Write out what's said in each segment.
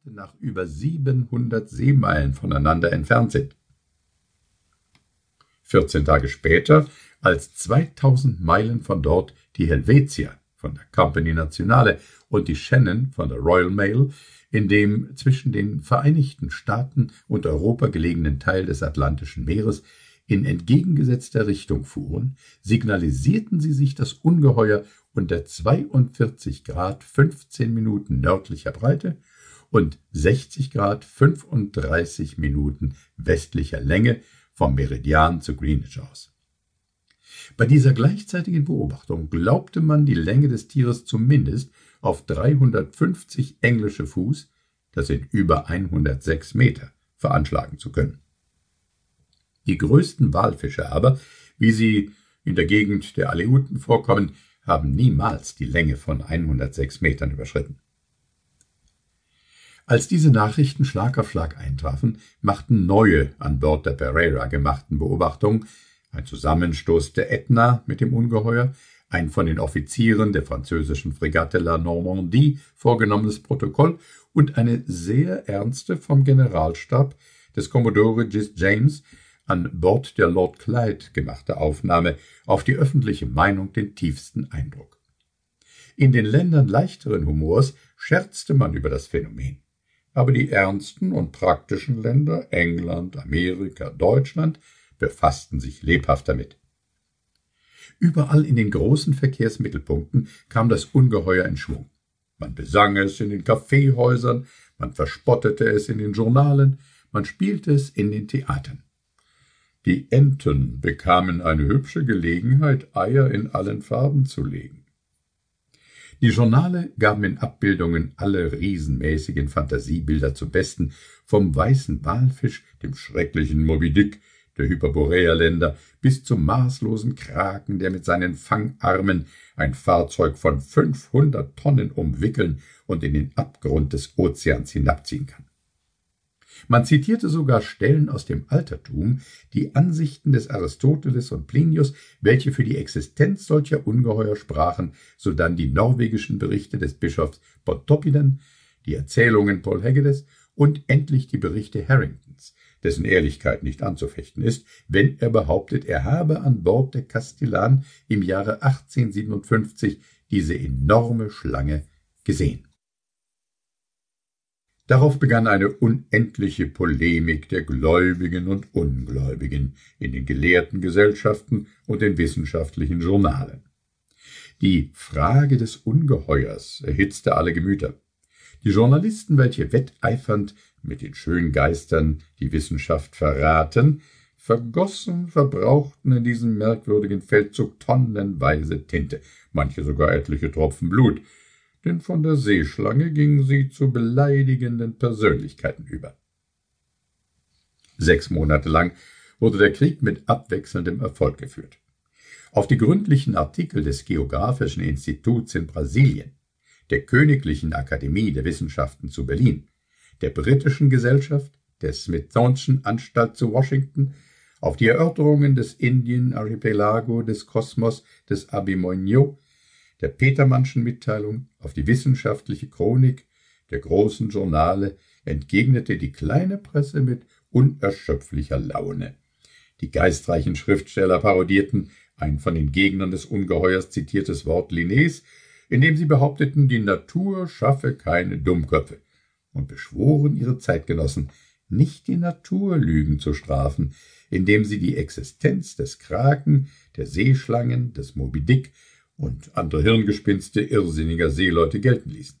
Orte nach über 700 Seemeilen voneinander entfernt sind. 14 Tage später, als 2000 Meilen von dort die Helvetia von der Company Nationale und die Shannon von der Royal Mail in dem zwischen den Vereinigten Staaten und Europa gelegenen Teil des Atlantischen Meeres in entgegengesetzter Richtung fuhren, signalisierten sie sich das Ungeheuer unter 42 Grad 15 Minuten nördlicher Breite und 60 Grad 35 Minuten westlicher Länge vom Meridian zu Greenwich aus. Bei dieser gleichzeitigen Beobachtung glaubte man die Länge des Tieres zumindest auf 350 englische Fuß, das sind über 106 Meter, veranschlagen zu können. Die größten Walfische aber, wie sie in der Gegend der Aleuten vorkommen, haben niemals die Länge von 106 Metern überschritten. Als diese Nachrichten Schlag auf Schlag eintrafen, machten neue an Bord der Pereira gemachten Beobachtungen, ein Zusammenstoß der Ätna mit dem Ungeheuer, ein von den Offizieren der französischen Fregatte La Normandie vorgenommenes Protokoll und eine sehr ernste vom Generalstab des Commodore Gis James an Bord der Lord Clyde gemachte Aufnahme auf die öffentliche Meinung den tiefsten Eindruck. In den Ländern leichteren Humors scherzte man über das Phänomen, aber die ernsten und praktischen Länder England, Amerika, Deutschland befassten sich lebhaft damit. Überall in den großen Verkehrsmittelpunkten kam das Ungeheuer in Schwung. Man besang es in den Kaffeehäusern, man verspottete es in den Journalen, man spielte es in den Theatern. Die Enten bekamen eine hübsche Gelegenheit, Eier in allen Farben zu legen. Die Journale gaben in Abbildungen alle riesenmäßigen Fantasiebilder zu besten, vom weißen Walfisch, dem schrecklichen Moby Dick, der Hyperboreerländer, bis zum maßlosen Kraken, der mit seinen Fangarmen ein Fahrzeug von 500 Tonnen umwickeln und in den Abgrund des Ozeans hinabziehen kann. Man zitierte sogar Stellen aus dem Altertum, die Ansichten des Aristoteles und Plinius, welche für die Existenz solcher Ungeheuer sprachen, sodann die norwegischen Berichte des Bischofs Pontoppidan, die Erzählungen Paul Heggedes und endlich die Berichte Harringtons, dessen Ehrlichkeit nicht anzufechten ist, wenn er behauptet, er habe an Bord der Castellan im Jahre 1857 diese enorme Schlange gesehen. Darauf begann eine unendliche Polemik der Gläubigen und Ungläubigen in den gelehrten Gesellschaften und den wissenschaftlichen Journalen. Die Frage des Ungeheuers erhitzte alle Gemüter. Die Journalisten, welche wetteifernd mit den schönen Geistern die Wissenschaft verraten, vergossen, verbrauchten in diesem merkwürdigen Feldzug tonnenweise Tinte, manche sogar etliche Tropfen Blut, denn von der Seeschlange gingen sie zu beleidigenden Persönlichkeiten über. Sechs Monate lang wurde der Krieg mit abwechselndem Erfolg geführt. Auf die gründlichen Artikel des Geographischen Instituts in Brasilien, der Königlichen Akademie der Wissenschaften zu Berlin, der Britischen Gesellschaft, der Smithsonian Anstalt zu Washington, auf die Erörterungen des Indien-Archipelago des Kosmos des Abimonio, der Petermannschen Mitteilung, auf die wissenschaftliche Chronik der großen Journale entgegnete die kleine Presse mit unerschöpflicher Laune. Die geistreichen Schriftsteller parodierten ein von den Gegnern des Ungeheuers zitiertes Wort Linnés, in dem sie behaupteten, die Natur schaffe keine Dummköpfe, und beschworen ihre Zeitgenossen, nicht die Naturlügen zu strafen, indem sie die Existenz des Kraken, der Seeschlangen, des Moby Dick und andere Hirngespinste irrsinniger Seeleute gelten ließen.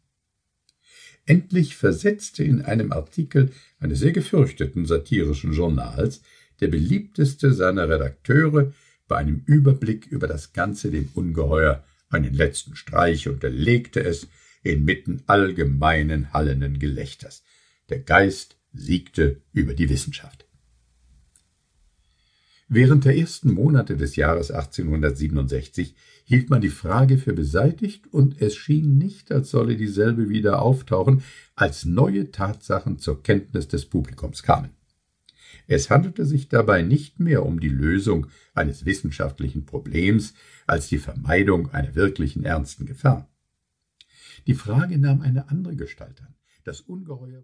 Endlich versetzte in einem Artikel eines sehr gefürchteten satirischen Journals der beliebteste seiner Redakteure bei einem Überblick über das Ganze dem Ungeheuer einen letzten Streich und erlegte es inmitten allgemeinen hallenden Gelächters. Der Geist siegte über die Wissenschaft. Während der ersten Monate des Jahres 1867 hielt man die Frage für beseitigt, und es schien nicht, als solle dieselbe wieder auftauchen, als neue Tatsachen zur Kenntnis des Publikums kamen. Es handelte sich dabei nicht mehr um die Lösung eines wissenschaftlichen Problems als die Vermeidung einer wirklichen ernsten Gefahr. Die Frage nahm eine andere Gestalt an. Das Ungeheuer